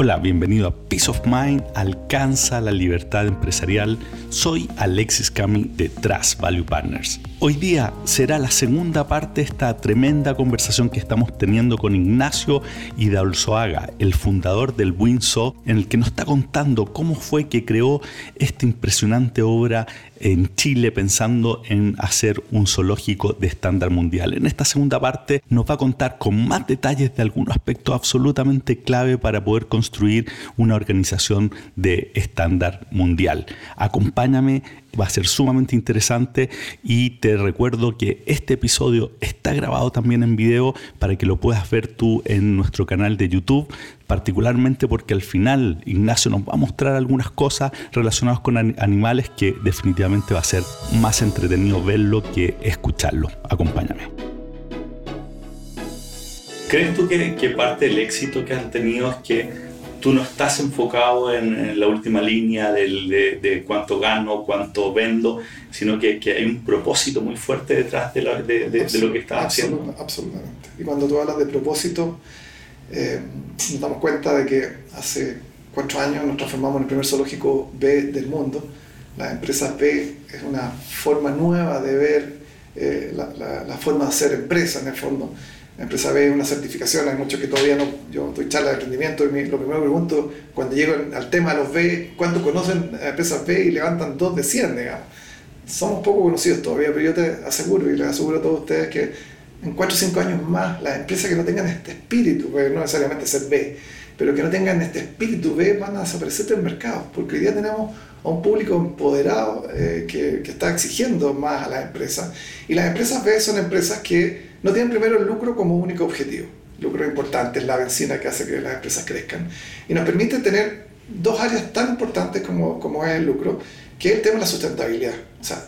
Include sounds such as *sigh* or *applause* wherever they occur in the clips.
Hola, bienvenido a Peace of Mind, alcanza la libertad empresarial. Soy Alexis Cami de Trust Value Partners. Hoy día será la segunda parte de esta tremenda conversación que estamos teniendo con Ignacio Hidalzoaga, el fundador del Winso, en el que nos está contando cómo fue que creó esta impresionante obra en Chile pensando en hacer un zoológico de estándar mundial. En esta segunda parte nos va a contar con más detalles de algunos aspectos absolutamente clave para poder construir una organización de estándar mundial. Acompáñame va a ser sumamente interesante y te recuerdo que este episodio está grabado también en video para que lo puedas ver tú en nuestro canal de YouTube, particularmente porque al final Ignacio nos va a mostrar algunas cosas relacionadas con animales que definitivamente va a ser más entretenido verlo que escucharlo. Acompáñame. ¿Crees tú que, que parte del éxito que han tenido es que tú no estás enfocado en, la última línea de, cuánto gano, cuánto vendo, sino que, hay un propósito muy fuerte detrás de lo, que estás haciendo. Absolutamente. Y cuando tú hablas de propósito, eh, nos damos cuenta de que hace cuatro años nos transformamos en el primer zoológico B del mundo. La empresa B es una forma nueva de ver eh, la, la, forma de hacer empresa en el fondo la empresa B una certificación, hay muchos que todavía no, yo doy charla de emprendimiento y lo primero que pregunto cuando llego al tema de los B, ¿cuántos conocen a empresas B y levantan dos de 100, digamos? Somos poco conocidos todavía, pero yo te aseguro y les aseguro a todos ustedes que en 4 o 5 años más las empresas que no tengan este espíritu, pues no necesariamente ser B, pero que no tengan este espíritu B van a desaparecer del mercado, porque hoy día tenemos a un público empoderado eh, que, que está exigiendo más a las empresas y las empresas B son empresas que no tienen primero el lucro como único objetivo. El lucro importante es la benzina que hace que las empresas crezcan. Y nos permite tener dos áreas tan importantes como, es el lucro, que es el tema de la sustentabilidad. O sea,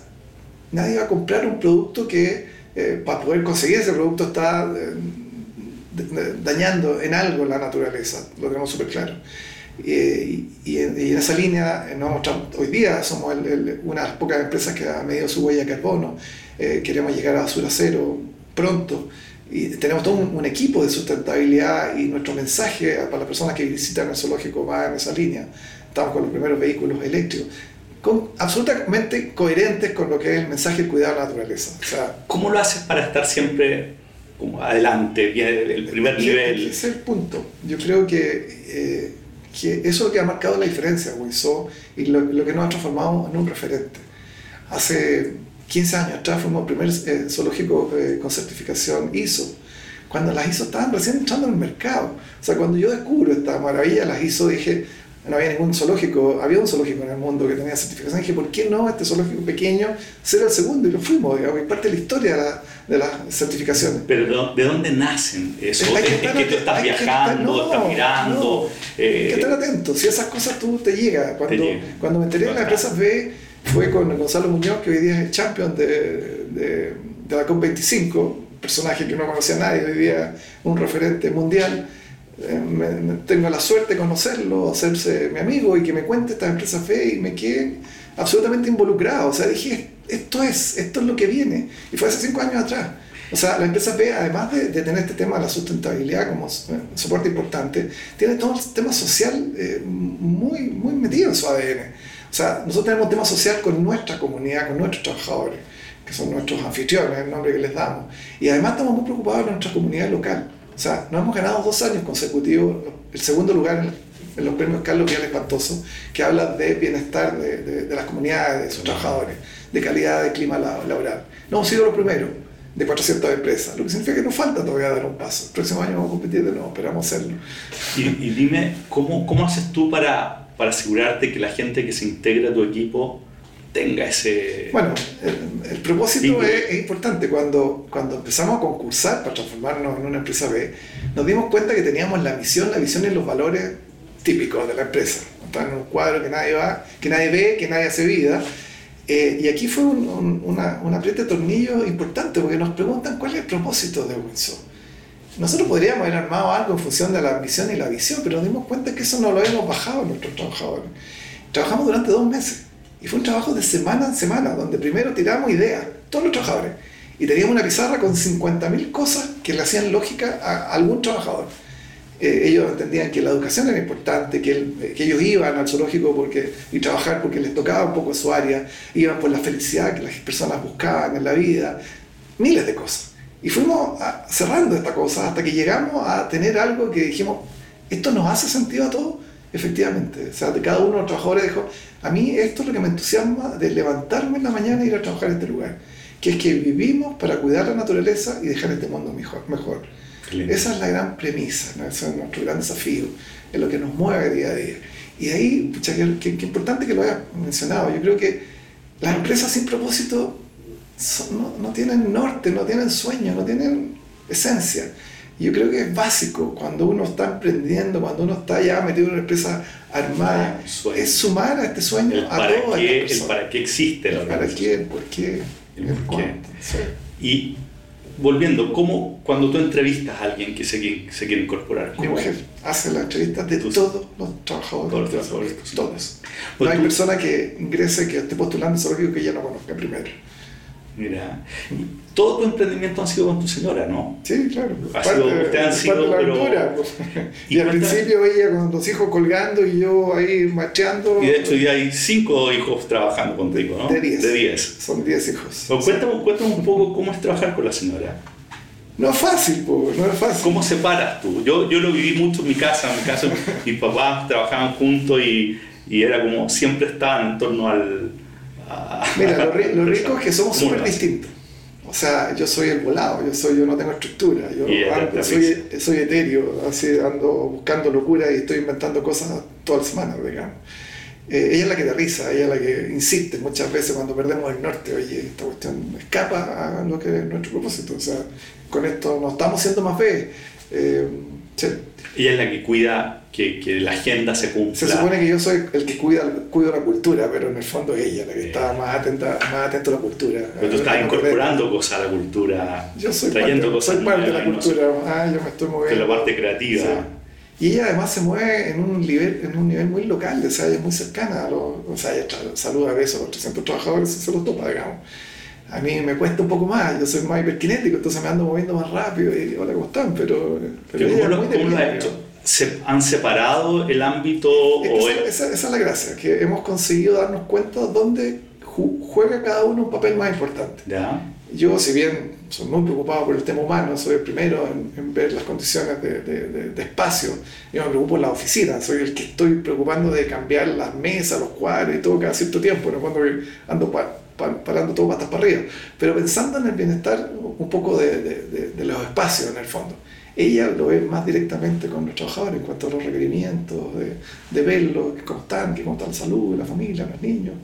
nadie va a comprar un producto que eh, para poder conseguir ese producto está eh, dañando en algo la naturaleza, lo tenemos súper claro. y, en, esa línea, no hoy día somos una de las pocas empresas que ha medido su huella de carbono, eh, queremos llegar a basura cero, pronto. Y tenemos todo un, equipo de sustentabilidad y nuestro mensaje para las personas que visitan el zoológico va en esa línea. Estamos con los primeros vehículos eléctricos, con, absolutamente coherentes con lo que es el mensaje de la naturaleza. O sea, ¿Cómo lo haces para estar siempre como adelante, el primer nivel? Ese es el punto. Yo creo que, eh, que eso es lo que ha marcado la diferencia, Wiso, y lo, lo que nos ha transformado en un referente. Hace 15 años atrás fuimos el primer eh, zoológico eh, con certificación ISO, cuando las ISO estaban recién entrando en el mercado. O sea, cuando yo descubro esta maravilla, las ISO, dije, no había ningún zoológico, había un zoológico en el mundo que tenía certificación. dije, ¿por qué no este zoológico pequeño ser el segundo? Y lo fuimos, digamos, y parte de la historia de, las certificaciones. Pero ¿de dónde nacen eso? Es, que, tú estás viajando, estás mirando. hay que estar atento, si esas cosas tú te llegan. Cuando, cuando me enteré de las empresas B, fue con Gonzalo Muñoz, que hoy día es el champion de, de, la COP25, personaje que no conocía a nadie, hoy día un referente mundial. Eh, tengo la suerte de conocerlo, hacerse mi amigo y que me cuente esta empresa fe y me quedé absolutamente involucrado. O sea, dije, esto es, esto es lo que viene. Y fue hace cinco años atrás. O sea, la empresa B, además de, tener este tema de la sustentabilidad como eh, soporte importante, tiene todo el tema social eh, muy, muy metido en su ADN. O sea, nosotros tenemos tema social con nuestra comunidad, con nuestros trabajadores, que son nuestros anfitriones, el nombre que les damos. Y además estamos muy preocupados de nuestra comunidad local. O sea, nos hemos ganado dos años consecutivos el segundo lugar en los premios Carlos Vial Espantoso, que habla de bienestar de, de, las comunidades, de sus trabajadores, de calidad de clima laboral. No hemos sido los primeros de 400 empresas, lo que significa que nos falta todavía dar un paso. El próximo año vamos a competir de nuevo, esperamos hacerlo. Y, y dime, ¿cómo, ¿cómo haces tú para para asegurarte que la gente que se integra a tu equipo tenga ese... Bueno, el, propósito es, importante. Cuando, cuando empezamos a concursar para transformarnos en una empresa B, nos dimos cuenta que teníamos la misión, la visión y los valores típicos de la empresa. Están en un cuadro que nadie, va, que nadie ve, que nadie hace vida. Eh, y aquí fue un, una, un apriete de tornillo importante porque nos preguntan cuál es el propósito de Windsor nosotros podríamos haber armado algo en función de la misión y la visión, pero nos dimos cuenta que eso no lo habíamos bajado nuestros trabajadores. Trabajamos durante dos meses y fue un trabajo de semana en semana, donde primero tiramos ideas, todos los trabajadores, y teníamos una pizarra con 50.000 cosas que le hacían lógica a algún trabajador. Eh, ellos entendían que la educación era importante, que, que, ellos iban al zoológico porque, y trabajar porque les tocaba un poco su área, iban por la felicidad que las personas buscaban en la vida, miles de cosas. Y fuimos cerrando esta cosa hasta que llegamos a tener algo que dijimos, ¿esto nos hace sentido a todos? Efectivamente, o sea, de cada uno de los trabajadores dijo, a mí esto es lo que me entusiasma de levantarme en la mañana e ir a trabajar en este lugar, que es que vivimos para cuidar la naturaleza y dejar este mundo mejor. mejor. Esa es la gran premisa, ese es nuestro gran desafío, es lo que nos mueve día a día. Y ahí, pucha, qué, importante que lo hayas mencionado, yo creo que las empresas sin propósito no, no tienen norte, no tienen sueño, no tienen esencia. Yo creo que es básico cuando uno está emprendiendo, cuando uno está ya metido en una empresa armada, es sumar a este sueño a todos. El para qué existe la ¿Para qué? ¿Por qué? El por qué. Y volviendo, ¿cómo cuando tú entrevistas a alguien que se, se quiere incorporar? Mi mujer hace la entrevista de todos los trabajadores. Todos los trabajadores. Todos. No hay persona que ingrese, que esté postulando solo que ya no conozca primero. Mira, todo tu emprendimiento ha sido con tu señora, ¿no? Sí, claro. Ha sido, han sido, la aventura. Pues. Y, al principio ella con los hijos colgando y yo ahí macheando. Y de hecho ya hay cinco hijos trabajando contigo, ¿no? De diez. De diez. Son diez hijos. cuéntame, cuéntame, un poco cómo es trabajar con la señora. No es fácil, pues, no es fácil. ¿Cómo separas tú? Yo, yo lo viví mucho en mi casa, en mi casa mis papás trabajaban juntos y, y era como siempre estaban en torno al *laughs* Mira, lo, rico es que somos súper distintos. O sea, yo soy el volado, yo, soy, yo no tengo estructura, yo soy, soy etéreo, así ando buscando locura y estoy inventando cosas todas las semanas, digamos. Eh, ella es la que da risa, ella es la que insiste muchas veces cuando perdemos el norte, oye, esta cuestión escapa a lo que es nuestro propósito, o sea, con esto no estamos siendo más fe. Eh, ella es la que cuida que, que, la agenda se cumpla. Se supone que yo soy el que cuida, cuido la cultura, pero en el fondo es ella la que está más atenta, más atento a la cultura. Pero tú estás incorporando cosas a la cultura, yo soy trayendo parte, cosas soy parte de la cultura, ah, yo me estoy moviendo. De la parte creativa. Y ella además se mueve en un nivel, en un nivel muy local, o sea, ella es muy cercana a los, o sea, ella saluda a besos a los 300 trabajadores y se los topa, digamos a mí me cuesta un poco más, yo soy más hiperkinético, entonces me ando moviendo más rápido y hola, ¿cómo están? Pero, pero ¿Cómo, lo, ¿cómo lo hecho? ¿Se han separado el ámbito? Esa, esa, es la gracia, que hemos conseguido darnos cuenta dónde juega cada uno un papel más importante. ¿Ya? Yo, si bien soy muy preocupado por el tema humano, soy el primero en, ver las condiciones de, de, de, espacio, yo me preocupo en la oficina, soy el que estoy preocupando de cambiar las mesas, los cuadros y todo cada cierto tiempo, ¿no? cuando ando para parando todo patas para arriba, pero pensando en el bienestar un poco de, de, los espacios en el fondo. Ella lo ve más directamente con los trabajadores en cuanto a los requerimientos, de, de verlo, cómo están, cómo está la salud, la familia, los niños.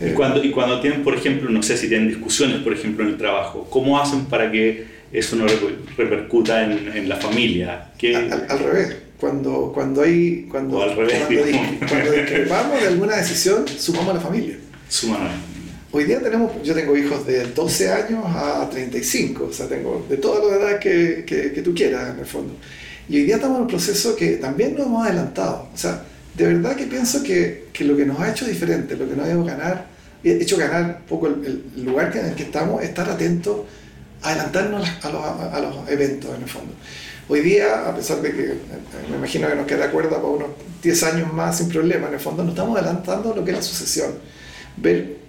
Y, eh, cuando, y cuando tienen, por ejemplo, no sé si tienen discusiones, por ejemplo, en el trabajo, ¿cómo hacen para que eso no repercuta en, en la familia? Al, al, revés. Cuando, cuando hay cuando, al revés, cuando, cuando discrepamos de alguna decisión, sumamos a la familia. Sumamos Hoy día tenemos, yo tengo hijos de 12 años a 35, o sea, tengo de todas las edades que, que, que, tú quieras en el fondo. Y hoy día estamos en un proceso que también nos hemos adelantado. O sea, de verdad que pienso que, que lo que nos ha hecho diferente, lo que nos ha hecho ganar, hecho ganar un poco el, lugar en el que estamos, estar atentos, adelantarnos a los, a los eventos en el fondo. Hoy día, a pesar de que eh, me imagino que nos queda cuerda para unos 10 años más sin problema, en el fondo nos estamos adelantando a lo que es la sucesión. Ver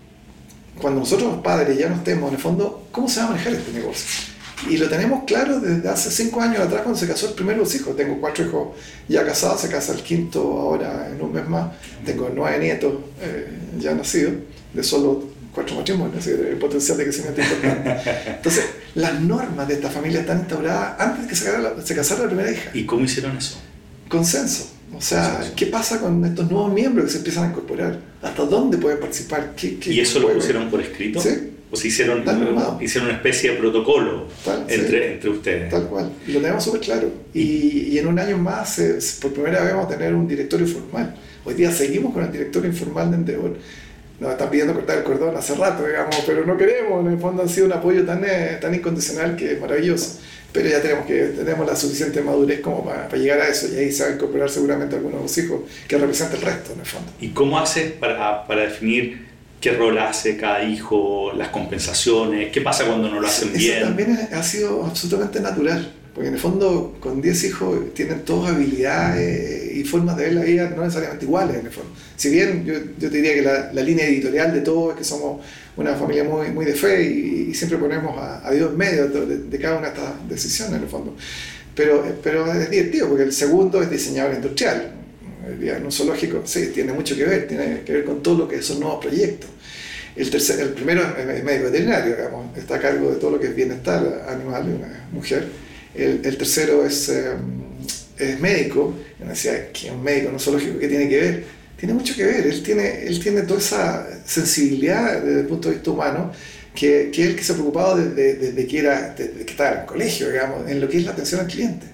cuando nosotros los padres ya no estemos, en el fondo, ¿cómo se va a manejar este negocio? Y lo tenemos claro desde hace cinco años atrás cuando se casó el primero de los hijos. Tengo cuatro hijos ya casados, se casa el quinto ahora en un mes más. Tengo nueve nietos eh, ya nacidos, de solo cuatro matrimonios, el potencial de crecimiento importante. Entonces, las normas de esta familia están instauradas antes de que se casara, se casara la primera hija. ¿Y cómo hicieron eso? Consenso. O sea, ¿qué pasa con estos nuevos miembros que se empiezan a incorporar? ¿Hasta dónde pueden participar? ¿Qué, y eso lo pusieron por escrito? Sí. ¿O se hicieron, hicieron una especie de protocolo entre, entre ustedes? Tal cual. Y lo tenemos súper claro. Y, y, en un año más, por primera vez, vamos a tener un directorio formal. Hoy día seguimos con el directorio informal de Endeavor. Nos están pidiendo cortar el cordón hace rato, digamos, pero no queremos. En el fondo han sido un apoyo tan, eh, tan incondicional que es maravilloso pero ya tenemos, que, tenemos la suficiente madurez como para, llegar a eso y ahí se va a incorporar seguramente algunos de los hijos que representan el resto en el fondo. ¿Y cómo haces para, para definir qué rol hace cada hijo, las compensaciones, qué pasa cuando no lo hacen bien? Eso también ha sido absolutamente natural. Porque en el fondo, con 10 hijos, tienen todas habilidades y formas de ver la vida no necesariamente iguales, en el fondo. Si bien yo, yo te diría que la, la, línea editorial de todo es que somos una familia muy, muy de fe y, y siempre ponemos a, a, Dios en medio de, de, cada una de estas decisiones, en el fondo. Pero, pero es divertido, porque el segundo es diseñador industrial. En un zoológico, sí, tiene mucho que ver, tiene que ver con todo lo que son nuevos proyectos. El, tercer, el primero es médico veterinario, digamos, está a cargo de todo lo que es bienestar animal una mujer el, el tercero es, eh, es médico. Decía, que un médico no zoológico, ¿qué tiene que ver? Tiene mucho que ver, él tiene, él tiene toda esa sensibilidad desde el punto de vista humano, que, que es el que se ha preocupado desde, desde que, era, desde que estaba en el colegio, digamos, en lo que es la atención al cliente.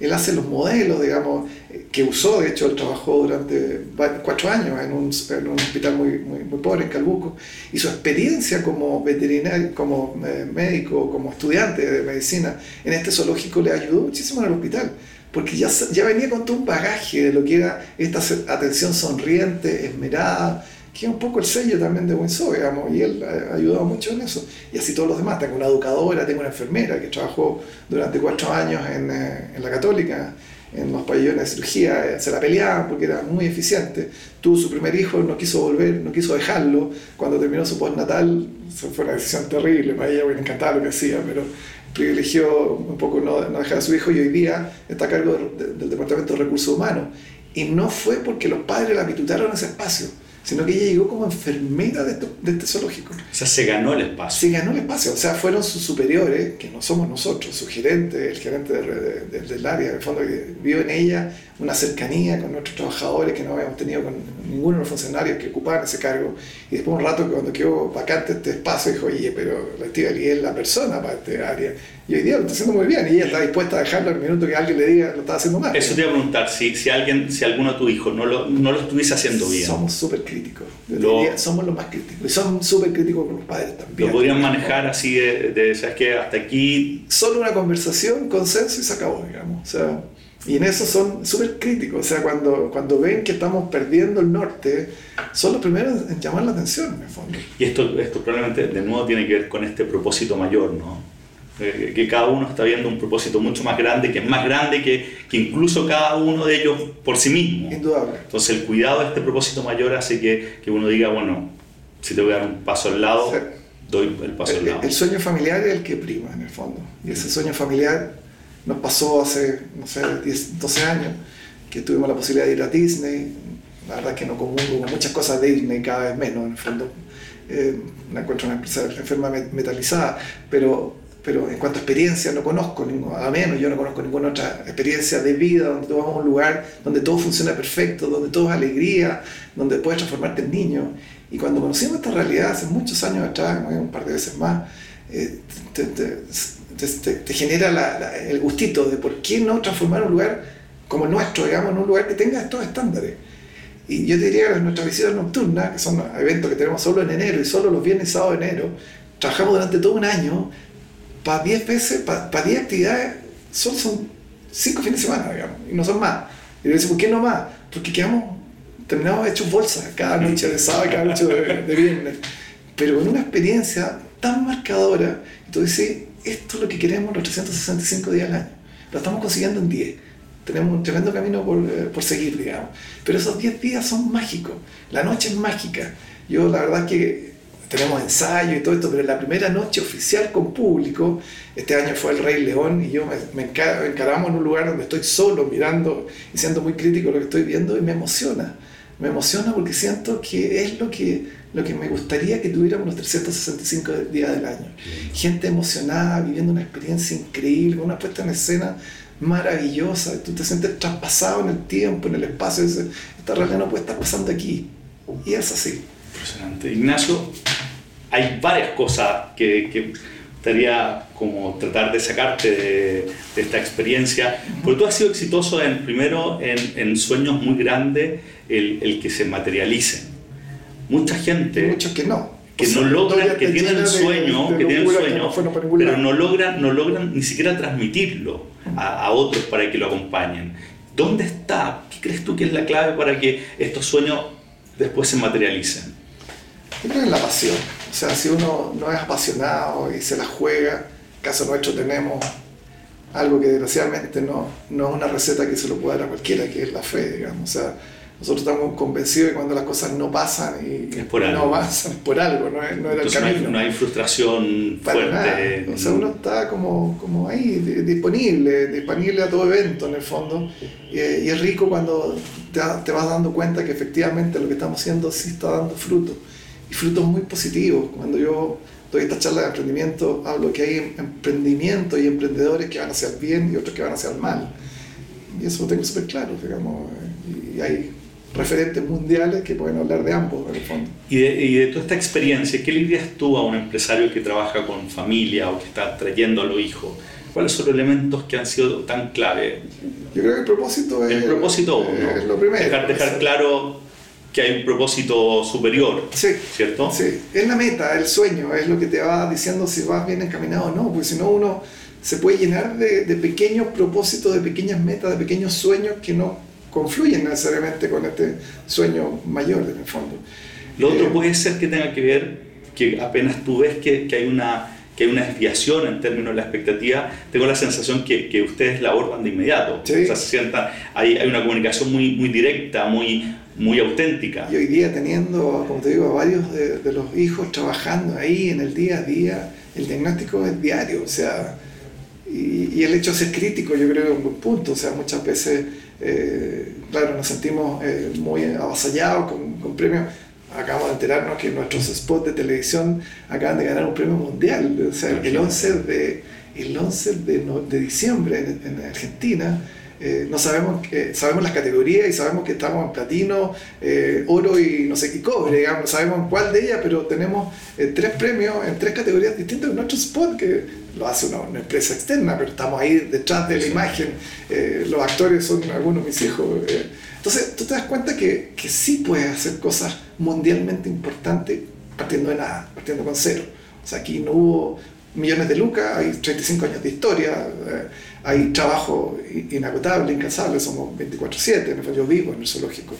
Él hace los modelos, digamos, que usó, de hecho, él trabajó durante cuatro años en un, en un hospital muy, muy, muy, pobre en Calbuco, y su experiencia como veterinario, como eh, médico, como estudiante de medicina en este zoológico le ayudó muchísimo en el hospital, porque ya, ya venía con todo un bagaje de lo que era esta atención sonriente, esmerada, que es un poco el sello también de Winsor, digamos, y él ha ayudado mucho en eso. Y así todos los demás. Tengo una educadora, tengo una enfermera que trabajó durante cuatro años en, eh, en la Católica, en los pabellones de cirugía, eh, se la peleaban porque era muy eficiente. Tuvo su primer hijo, no quiso volver, no quiso dejarlo. Cuando terminó su postnatal, fue una decisión terrible para ella, me encantaba lo que hacía, pero privilegió un poco no, no dejar a su hijo y hoy día está a cargo del, del Departamento de Recursos Humanos. Y no fue porque los padres la habitutaron a ese espacio sino que ella llegó como enfermera de, esto, de, este zoológico. O sea, se ganó el espacio. Se ganó el espacio, o sea, fueron sus superiores, que no somos nosotros, su gerente, el gerente de, de, del área, en el fondo, que vio en ella una cercanía con nuestros trabajadores que no habíamos tenido con ninguno de los funcionarios que ocupaban ese cargo. Y después un rato, cuando quedó vacante este espacio, dijo, oye, pero la Estivali es la persona para este área. Y hoy día lo está haciendo muy bien y ella está dispuesta a dejarlo el minuto que alguien le diga lo está haciendo mal. Eso te iba a preguntar, si, si, alguien, si alguno de tus hijos no lo, no lo estuviese haciendo bien. Somos súper críticos. Lo, somos los más críticos. Y son súper críticos con los padres también. Lo podrían manejar así de, de, ¿sabes qué? Hasta aquí... Solo una conversación, consenso y se acabó, digamos. O sea, y en eso son súper críticos. O sea, cuando, cuando ven que estamos perdiendo el norte, son los primeros en llamar la atención, en el fondo. Y esto, esto probablemente de nuevo tiene que ver con este propósito mayor, ¿no? Eh, que cada uno está viendo un propósito mucho más grande, que es más grande que, que incluso cada uno de ellos por sí mismo. Indudable. Entonces el cuidado de este propósito mayor hace que, que uno diga, bueno, si te voy a dar un paso al lado, sí. doy el paso el, al lado. El sueño familiar es el que prima, en el fondo. Y ese sueño familiar nos pasó hace, no sé, 10, 12 años, que tuvimos la posibilidad de ir a Disney. La verdad es que no comulgo con muchas cosas de Disney, cada vez menos, en el fondo. Eh, encuentro una empresa enferma metalizada, pero pero en cuanto a experiencia no conozco, a menos yo no conozco ninguna otra experiencia de vida donde tú a un lugar donde todo funciona perfecto, donde todo es alegría, donde puedes transformarte en niño. Y cuando conocimos esta realidad hace muchos años atrás, un par de veces más, eh, te, te, te, te, genera la, la, el gustito de por qué no transformar un lugar como el nuestro, digamos, en un lugar que tenga estos estándares. Y yo te diría que nuestras visitas nocturnas, que son eventos que tenemos solo en enero y solo los viernes y sábados de enero, trabajamos durante todo un año para 10 veces, para pa 10 actividades, solo son 5 fines de semana, digamos, y no son más. Y yo dice, ¿por qué no más? Porque quedamos, terminamos hechos bolsas cada noche de sábado y cada noche de, de, viernes. Pero con una experiencia tan marcadora, tú dices, esto es lo que queremos los 365 días al año. Lo estamos consiguiendo en 10. Tenemos un tremendo camino por, por seguir, digamos. Pero esos 10 días son mágicos. La noche es mágica. Yo la verdad es que tenemos ensayo y todo esto, pero la primera noche oficial con público, este año fue el Rey León y yo me, me encaramos en un lugar donde estoy solo mirando y siendo muy crítico lo que estoy viendo y me emociona. Me emociona porque siento que es lo que, lo que me gustaría que tuviéramos los 365 días del año. Gente emocionada, viviendo una experiencia increíble, una puesta en escena maravillosa, tú te sientes traspasado en el tiempo, en el espacio, esta realidad no puede estar pasando aquí. Y es así. Impresionante. Ignacio, hay varias cosas que, que gustaría como tratar de sacarte de, de esta experiencia, porque tú has sido exitoso en, primero en, en sueños muy grandes, el, el, que se materialicen. Mucha gente... Muchos que no. Que no logran, que tienen el sueño, de, de que tienen sueño, no pero no logran, no logran ni siquiera transmitirlo a, a otros para que lo acompañen. ¿Dónde está? ¿Qué crees tú que es la clave para que estos sueños después se materialicen? Yo creo que es la pasión. O sea, si uno no es apasionado y se la juega, en caso nuestro tenemos algo que desgraciadamente no, no es una receta que se lo pueda dar a cualquiera, que es la fe, digamos. O sea, nosotros estamos convencidos de que cuando las cosas no pasan y es por no algo. avanzan, es por algo, no, es, no era el Entonces no hay, camino. no hay frustración Para fuerte. nada. O sea, uno está como, como ahí, di- disponible, disponible a todo evento en el fondo. Y, y es rico cuando te, te vas dando cuenta que efectivamente lo que estamos haciendo sí está dando frutos. Y frutos muy positivos. Cuando yo doy esta charla de emprendimiento, hablo que hay emprendimientos y emprendedores que van hacia el bien y otros que van hacia el mal. Y eso lo tengo súper claro, digamos. eh, Y hay referentes mundiales que pueden hablar de ambos, en el fondo. Y de, y de toda esta experiencia, ¿qué le dirías tú a un empresario que trabaja con familia o que está trayendo a los hijos? ¿Cuáles son los elementos que han sido tan clave? Yo creo que el propósito es, El propósito uno. es lo primero. Dejar, dejar claro que hay un propósito superior, Sí, ¿cierto? sí, es la meta, el sueño, es lo que te va diciendo si vas bien encaminado o no, porque si no uno se puede llenar de, de pequeños propósitos, de pequeñas metas, de pequeños sueños que no confluyen necesariamente con este sueño mayor en el fondo. Lo otro Eh, puede ser que tenga que ver que apenas tú ves que, que hay una que hay una desviación en términos de la expectativa, tengo la sensación que, que ustedes la abordan de inmediato. Sí. O sea, se sientan, hay, hay una comunicación muy, muy directa, muy, muy auténtica. Y hoy día teniendo, como te digo, a varios de, de los hijos trabajando ahí en el día a día, el diagnóstico es diario, o sea, y, y el hecho de ser crítico yo creo que es un buen punto, o sea, muchas veces, eh, claro, nos sentimos eh, muy avasallados con, con premios. Acabamos de enterarnos que nuestros spots de televisión acaban de ganar un premio mundial, o sea, el 11 de, el 11 de, no- de diciembre en, en Argentina. Eh, no sabemos sabemos las categorías y sabemos que estamos en platino, eh, oro y no sé qué cobre, digamos, no sabemos cuál de ellas, pero tenemos eh, tres premios en tres categorías distintas en nuestro spot, que lo hace una, una empresa externa, pero estamos ahí detrás de la imagen, eh, los actores son algunos de mis hijos. eh. Entonces tú te das cuenta que, que sí puedes hacer cosas mundialmente importantes partiendo de nada, partiendo con cero. O sea, aquí no hubo millones de lucas, hay 35 años de historia, hay trabajo inagotable, incansable, somos 24/7, en el fondo yo vivo en el zoológico,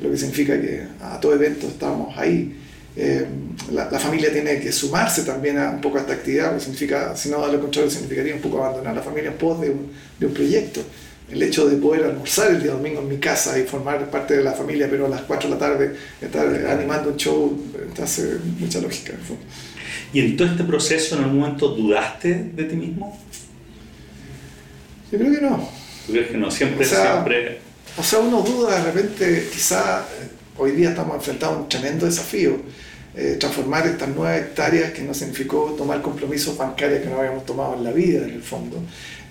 lo que significa que a todo evento estamos ahí. Eh, la, la familia tiene que sumarse también a un poco a esta actividad, porque significa, si no, a lo contrario, significaría un poco abandonar la familia en pos de un, de un proyecto. El hecho de poder almorzar el día domingo en mi casa y formar parte de la familia, pero a las 4 de la tarde estar animando un show, te hace mucha lógica. en el fondo. ¿Y en todo este proceso en algún momento dudaste de ti mismo? Yo creo que no. ¿Tú crees que no? Siempre, O sea, siempre... O sea, uno duda de repente, quizá eh, hoy día estamos enfrentados a un tremendo desafío, eh, transformar estas nueve hectáreas que no significó tomar compromisos bancarios que no habíamos tomado en la vida, en el fondo.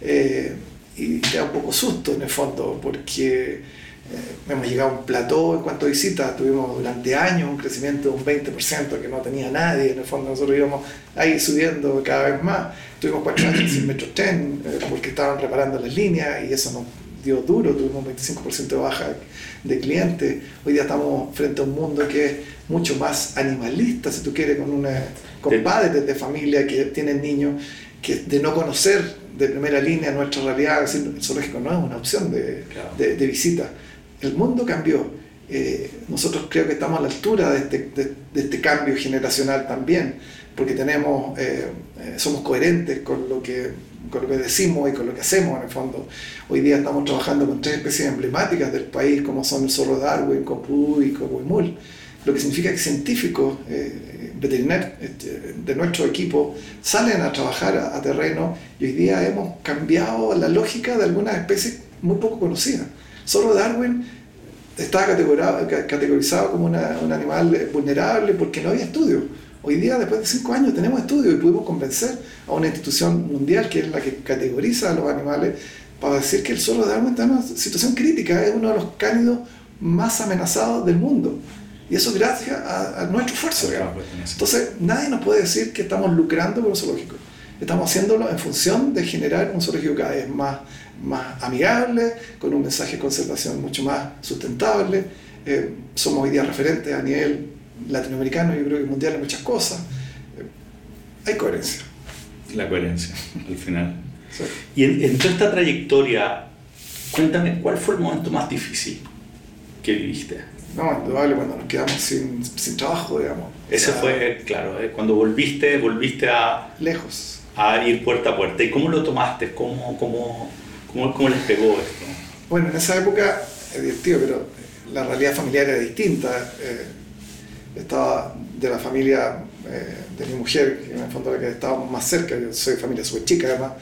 Eh, y te da un poco susto, en el fondo, porque hemos llegado a un plató en cuanto a visitas, tuvimos durante años un crecimiento de un 20% que no tenía nadie, en el fondo nosotros íbamos ahí subiendo cada vez más, tuvimos cuatro años sin metro tren eh, porque estaban reparando las líneas y eso nos dio duro, tuvimos un 25% de baja de clientes, hoy día estamos frente a un mundo que es mucho más animalista, si tú quieres, con, una, con padres de familia que tienen niños, que de no conocer de primera línea nuestra realidad, el zoológico no es una opción de, Claro. de, de visita. El mundo cambió. Eh, nosotros creo que estamos a la altura de este, este cambio generacional también, porque tenemos, eh, eh, somos coherentes con lo, que, con decimos y con lo que hacemos en el fondo. Hoy día estamos trabajando con tres especies emblemáticas del país, como son el zorro Darwin, Copú y Cohuemul, lo que significa que científicos veterinarios este, de nuestro equipo salen a trabajar a, a terreno y hoy día hemos cambiado la lógica de algunas especies muy poco conocidas. Zorro Darwin estaba categorizado, ca- categorizado como una- un animal vulnerable porque no había estudios. Hoy día, después de cinco años, tenemos estudios y pudimos convencer a una institución mundial que es la que categoriza a los animales para decir que el zorro de Darwin está en una situación crítica, es uno de los cánidos más amenazados del mundo. Y eso gracias a, a nuestro esfuerzo. digamos. Entonces, nadie nos puede decir que estamos lucrando con los zoológicos. Estamos haciéndolo en función de generar un zoológico cada vez más, más amigable, con un mensaje de conservación mucho más sustentable. Eh, somos hoy día referentes a nivel latinoamericano, yo creo que mundial en muchas cosas. Eh, hay coherencia. La coherencia, al final. Sí. Y en, en toda esta trayectoria, cuéntame, ¿cuál fue el momento más difícil que viviste? no, indudable cuando nos quedamos sin, sin trabajo, digamos. Ese fue, claro, eh, cuando volviste, volviste a... Lejos. A ir puerta a puerta. ¿Y cómo lo tomaste? ¿Cómo, cómo, cómo, cómo les pegó esto? Bueno, en esa época, es divertido, pero la realidad familiar era distinta. Eh, estaba de la familia eh, de mi mujer, que en el fondo la que estábamos más cerca, yo soy familia súper chica además,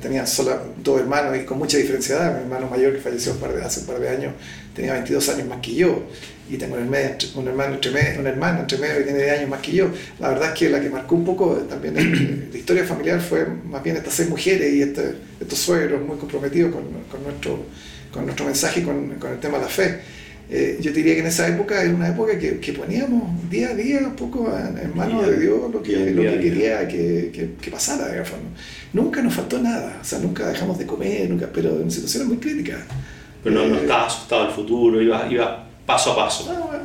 tenía solo dos hermanos y con mucha diferencia de edad. Mi hermano mayor, que falleció hace un par de años, tenía 22 años más que yo. Y tengo un, hermano entre medio, una hermana entre medio que tiene 10 años más que yo. La verdad es que la que marcó un poco también la historia familiar fue más bien estas seis mujeres y este, estos suegros muy comprometidos con, con, nuestro, con nuestro mensaje y con, con el tema de la fe. Eh, yo diría que en esa época era una época que, que poníamos día a día un poco en, manos de Dios lo que, lo que quería que, que, pasara. Nunca nos faltó nada, o sea, nunca dejamos de comer, nunca, pero en situaciones muy críticas. Pero no, no eh, estaba asustado al futuro, iba, iba paso a paso.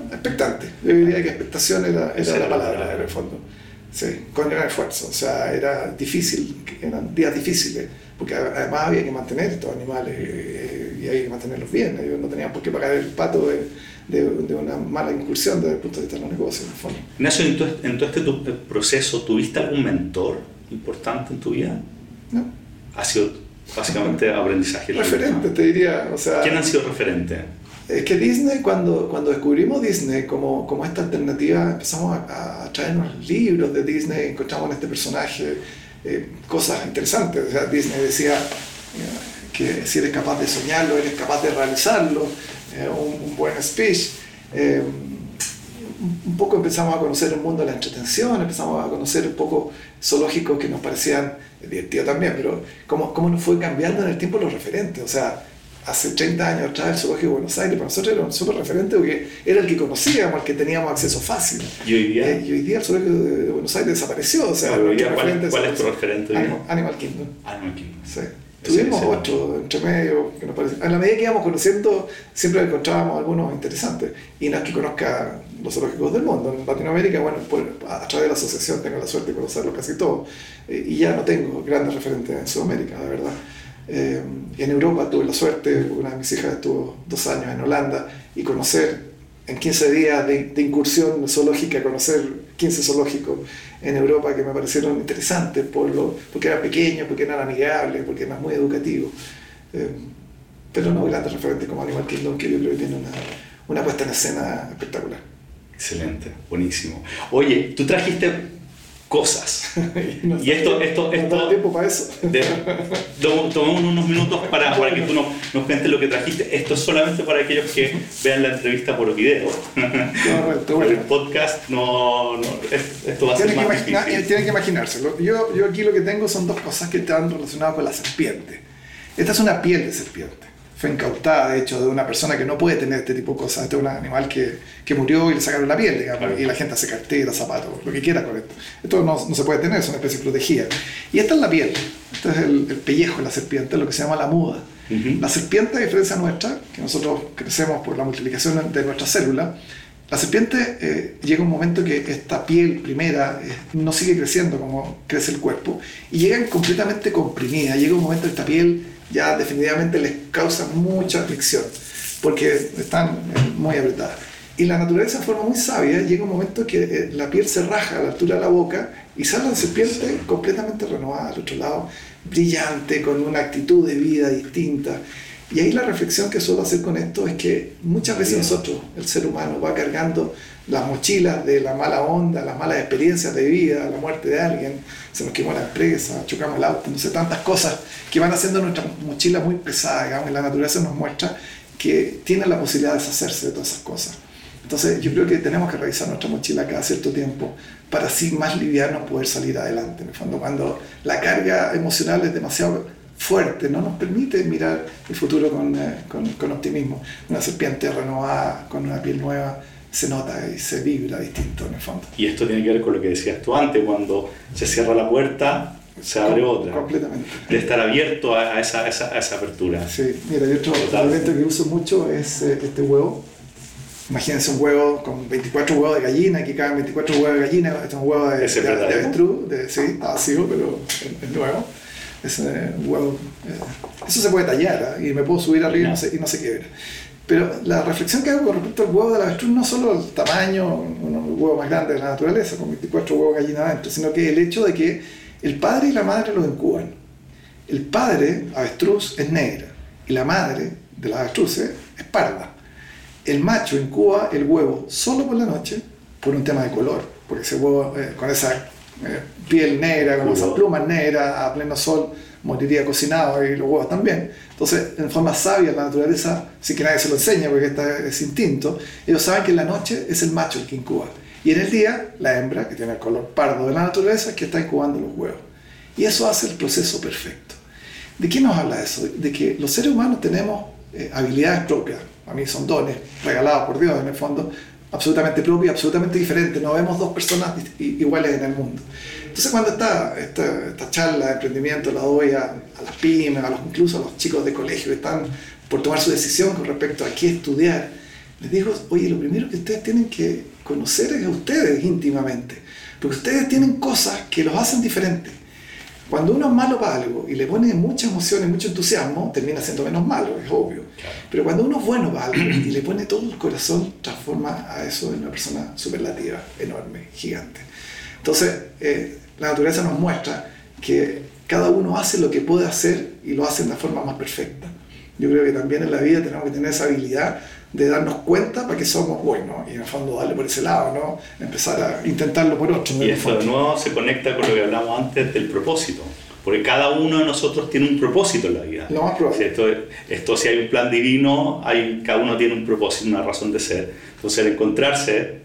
expectante. Yo diría que expectación era, era la palabra, en el fondo. Sí, con gran esfuerzo. O sea, era difícil, eran días difíciles, porque además había que mantener estos animales. Eh, y hay que mantenerlos bien. Ellos no tenían por qué pagar el pato de, de, una mala incursión desde el punto de vista de los negocios, en el fondo. Ignacio, ¿en, tu, en todo este tu proceso tuviste algún mentor importante en tu vida? No. Ha sido básicamente *laughs* aprendizaje. Referente, te diría. O sea, ¿Quién han sido referentes? Es que Disney, cuando, cuando descubrimos Disney como, como esta alternativa, empezamos a, a, traernos libros de Disney, encontramos en este personaje eh, cosas interesantes. O sea, Disney decía, que si eres capaz de soñarlo, eres capaz de realizarlo, eh, un, buen speech. Eh, un poco empezamos a conocer el mundo de la entretención, empezamos a conocer un poco zoológicos que nos parecían divertidos también, pero cómo, cómo nos fue cambiando en el tiempo los referentes. O sea, hace 30 años atrás el zoológico de Buenos Aires para nosotros era un súper referente porque era el que conocíamos, al que teníamos acceso fácil. ¿Y hoy día? Eh, y hoy día el zoológico de Buenos Aires desapareció. O sea, ¿cuál, es tu referente? Animal, Kingdom. Animal Kingdom. Sí. Tuvimos ocho entre medio, que nos parece. A la medida que íbamos conociendo, siempre encontrábamos algunos interesantes. Y no es que conozca los zoológicos del mundo. En Latinoamérica, bueno, a través de la asociación tengo la suerte de conocerlos casi todos. Eh, y ya no tengo grandes referentes en Sudamérica, de verdad. Eh, en Europa tuve la suerte, una de mis hijas estuvo dos años en Holanda, y conocer en 15 días de, de incursión zoológica, conocer 15 zoológicos en Europa que me parecieron interesantes por lo, porque eran pequeños, porque eran amigables, porque eran muy educativos. Eh, pero no grandes referentes como Animal Kingdom, que yo creo que tiene una, una puesta en escena espectacular. Excelente, buenísimo. Oye, tú trajiste cosas. *laughs* y esto, esto, esto. No tiempo para eso. tomemos unos minutos para, para que tú nos, nos, cuentes lo que trajiste. Esto es solamente para aquellos que vean la entrevista por video. No, *laughs* el podcast no, no, esto va a ser más difícil. Tienen que imaginárselo. Yo, yo aquí lo que tengo son dos cosas que están relacionadas con la serpiente. Esta es una piel de serpiente fue incautada, de hecho, de una persona que no puede tener este tipo de cosas. Este es un animal que, que murió y le sacaron la piel, digamos, y la gente hace carteras, zapatos, lo que quiera con esto. Esto no, no, se puede tener, es una especie protegida. Y esta es la piel, este es el, el pellejo de la serpiente, lo que se llama la muda. La serpiente, a diferencia nuestra, que nosotros crecemos por la multiplicación de nuestras células, la serpiente eh, llega un momento que esta piel primera eh, no sigue creciendo como crece el cuerpo y llega completamente comprimida. Llega un momento que esta piel ya definitivamente les causa mucha aflicción, porque están muy apretadas. Y la naturaleza forma muy sabia llega un momento que eh, la piel se raja a la altura de la boca y sale la serpiente completamente renovada al otro lado, brillante, con una actitud de vida distinta. Y ahí la reflexión que suelo hacer con esto es que muchas veces nosotros, el ser humano, va cargando las mochilas de la mala onda, las malas experiencias de vida, la muerte de alguien, se nos quemó la empresa, chocamos el auto, no sé, tantas cosas que van haciendo nuestra mochila muy pesada, digamos, y la naturaleza nos muestra que tiene la posibilidad de deshacerse de todas esas cosas. Entonces yo creo que tenemos que revisar nuestra mochila cada cierto tiempo para así más liviano poder salir adelante. En el fondo, cuando la carga emocional es demasiado fuerte, no nos permite mirar el futuro con, eh, con, con optimismo. Una serpiente renovada, con una piel nueva, se nota y se vibra distinto en el fondo. Y esto tiene que ver con lo que decías tú antes, cuando se cierra la puerta, se abre otra. Completamente. De estar abierto a, esa, esa, esa, apertura. Sí, mira, y otro elemento que uso mucho es eh, este huevo. Imagínense un huevo con 24 huevos de gallina, que caen 24 huevos de gallina, este es un huevo de, de, de avestruz, de, sí, está vacío, pero es, nuevo. Es un huevo, eh, eso se puede tallar ¿eh? y me puedo subir arriba y no se, y no se quiebra. Pero la reflexión que hago con respecto al huevo de la avestruz no solo el tamaño, uno el huevo más grande de la naturaleza, con 24 huevos gallina adentro, sino que el hecho de que el padre y la madre los incuban. El padre, avestruz, es negra y la madre de la avestruz es parda. El macho incuba el huevo solo por la noche por un tema de color, porque ese huevo eh, con esa eh, piel negra, con esas plumas negras, a pleno sol, moriría cocinado y los huevos también. Entonces, en forma sabia, la naturaleza, sin que nadie se lo enseñe, porque esta es instinto, ellos saben que en la noche es el macho el que incuba. Y en el día, la hembra, que tiene el color pardo de la naturaleza, que está incubando los huevos. Y eso hace el proceso perfecto. ¿De qué nos habla eso? De que los seres humanos tenemos eh, habilidades propias. A mí son dones regalados por Dios, en el fondo, absolutamente propios, absolutamente diferentes. No vemos dos personas iguales en el mundo. Entonces cuando está esta, esta charla de emprendimiento la doy a, las pymes, a los, incluso a los chicos de colegio que están por tomar su decisión con respecto a qué estudiar, les digo, oye, lo primero que ustedes tienen que conocer es a ustedes íntimamente, porque ustedes tienen cosas que los hacen diferentes. Cuando uno es malo para algo y le pone mucha emoción y mucho entusiasmo, termina siendo menos malo, es obvio. Pero cuando uno es bueno para algo y le pone todo el corazón, transforma a eso en una persona superlativa, enorme, gigante. Entonces, eh, la naturaleza nos muestra que cada uno hace lo que puede hacer y lo hace de la forma más perfecta. Yo creo que también en la vida tenemos que tener esa habilidad de darnos cuenta para que somos buenos y en el fondo darle por ese lado, ¿no? Empezar a intentarlo por otro. Y esto de nuevo se conecta con lo que hablamos antes del propósito. Porque cada uno de nosotros tiene un propósito en la vida. Lo más probable. Esto, esto, si hay un plan divino, hay, cada uno tiene un propósito, una razón de ser. Entonces, el encontrarse,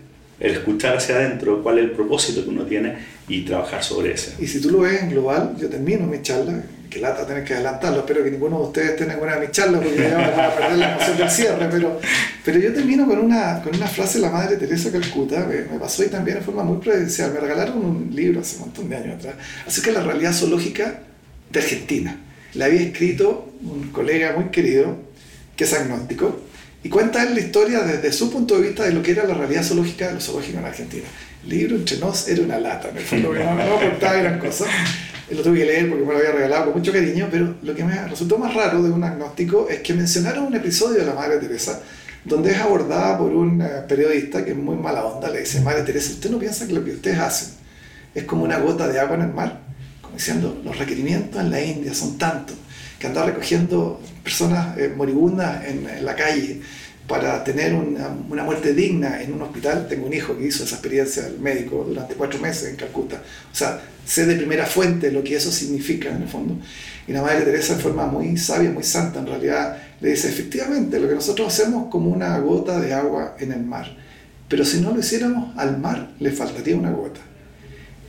el escuchar hacia adentro cuál es el propósito que uno tiene y trabajar sobre ese. Y si tú lo ves en global, yo termino mi charla, que lata tener que adelantarlo, espero que ninguno de ustedes tenga ninguna de mis charlas porque ya van a perder la emoción del cierre, pero, pero yo termino con una, con una frase de la Madre Teresa Calcuta, que me pasó y también de forma muy prudencial, me regalaron un libro hace un montón de años atrás, acerca de la realidad zoológica de Argentina. La había escrito un colega muy querido, que es agnóstico, y cuenta la historia desde su punto de vista de lo que era la realidad zoológica de los zoológicos en Argentina. El libro entre nos era una lata, en el fondo, que no, no aportaba gran cosa lo tuve que leer porque me lo había regalado con mucho cariño, pero lo que me resultó más raro de un agnóstico es que mencionaron un episodio de la Madre Teresa donde es abordada por un eh, periodista que es muy mala onda, le dice, Madre Teresa, ¿usted no piensa que lo que ustedes hacen es como una gota de agua en el mar? Como diciendo, los requerimientos en la India son tantos que andar recogiendo personas eh, moribundas en, en la calle, para tener una, una, muerte digna en un hospital. Tengo un hijo que hizo esa experiencia el médico durante cuatro meses en Calcuta. O sea, sé de primera fuente lo que eso significa en el fondo. Y la Madre Teresa en forma muy sabia, muy santa en realidad, le dice, efectivamente, lo que nosotros hacemos como una gota de agua en el mar. Pero si no lo hiciéramos, al mar le faltaría una gota.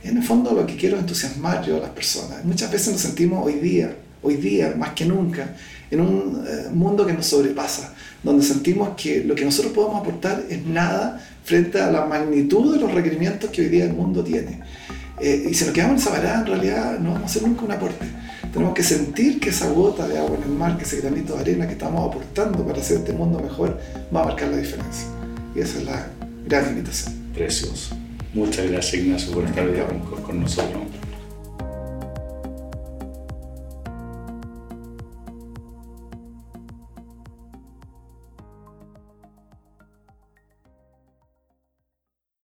En el fondo lo que quiero es entusiasmar yo a las personas. Muchas veces nos sentimos hoy día, hoy día más que nunca, en un eh, mundo que nos sobrepasa donde sentimos que lo que nosotros podemos aportar es nada frente a la magnitud de los requerimientos que hoy día el mundo tiene. Eh, y si nos quedamos en esa parada, en realidad no vamos a hacer nunca un aporte. Tenemos que sentir que esa gota de agua en el mar, que ese granito de arena que estamos aportando para hacer este mundo mejor, va a marcar la diferencia. Y esa es la gran invitación. Precioso. Muchas gracias Ignacio por estar hoy con nosotros.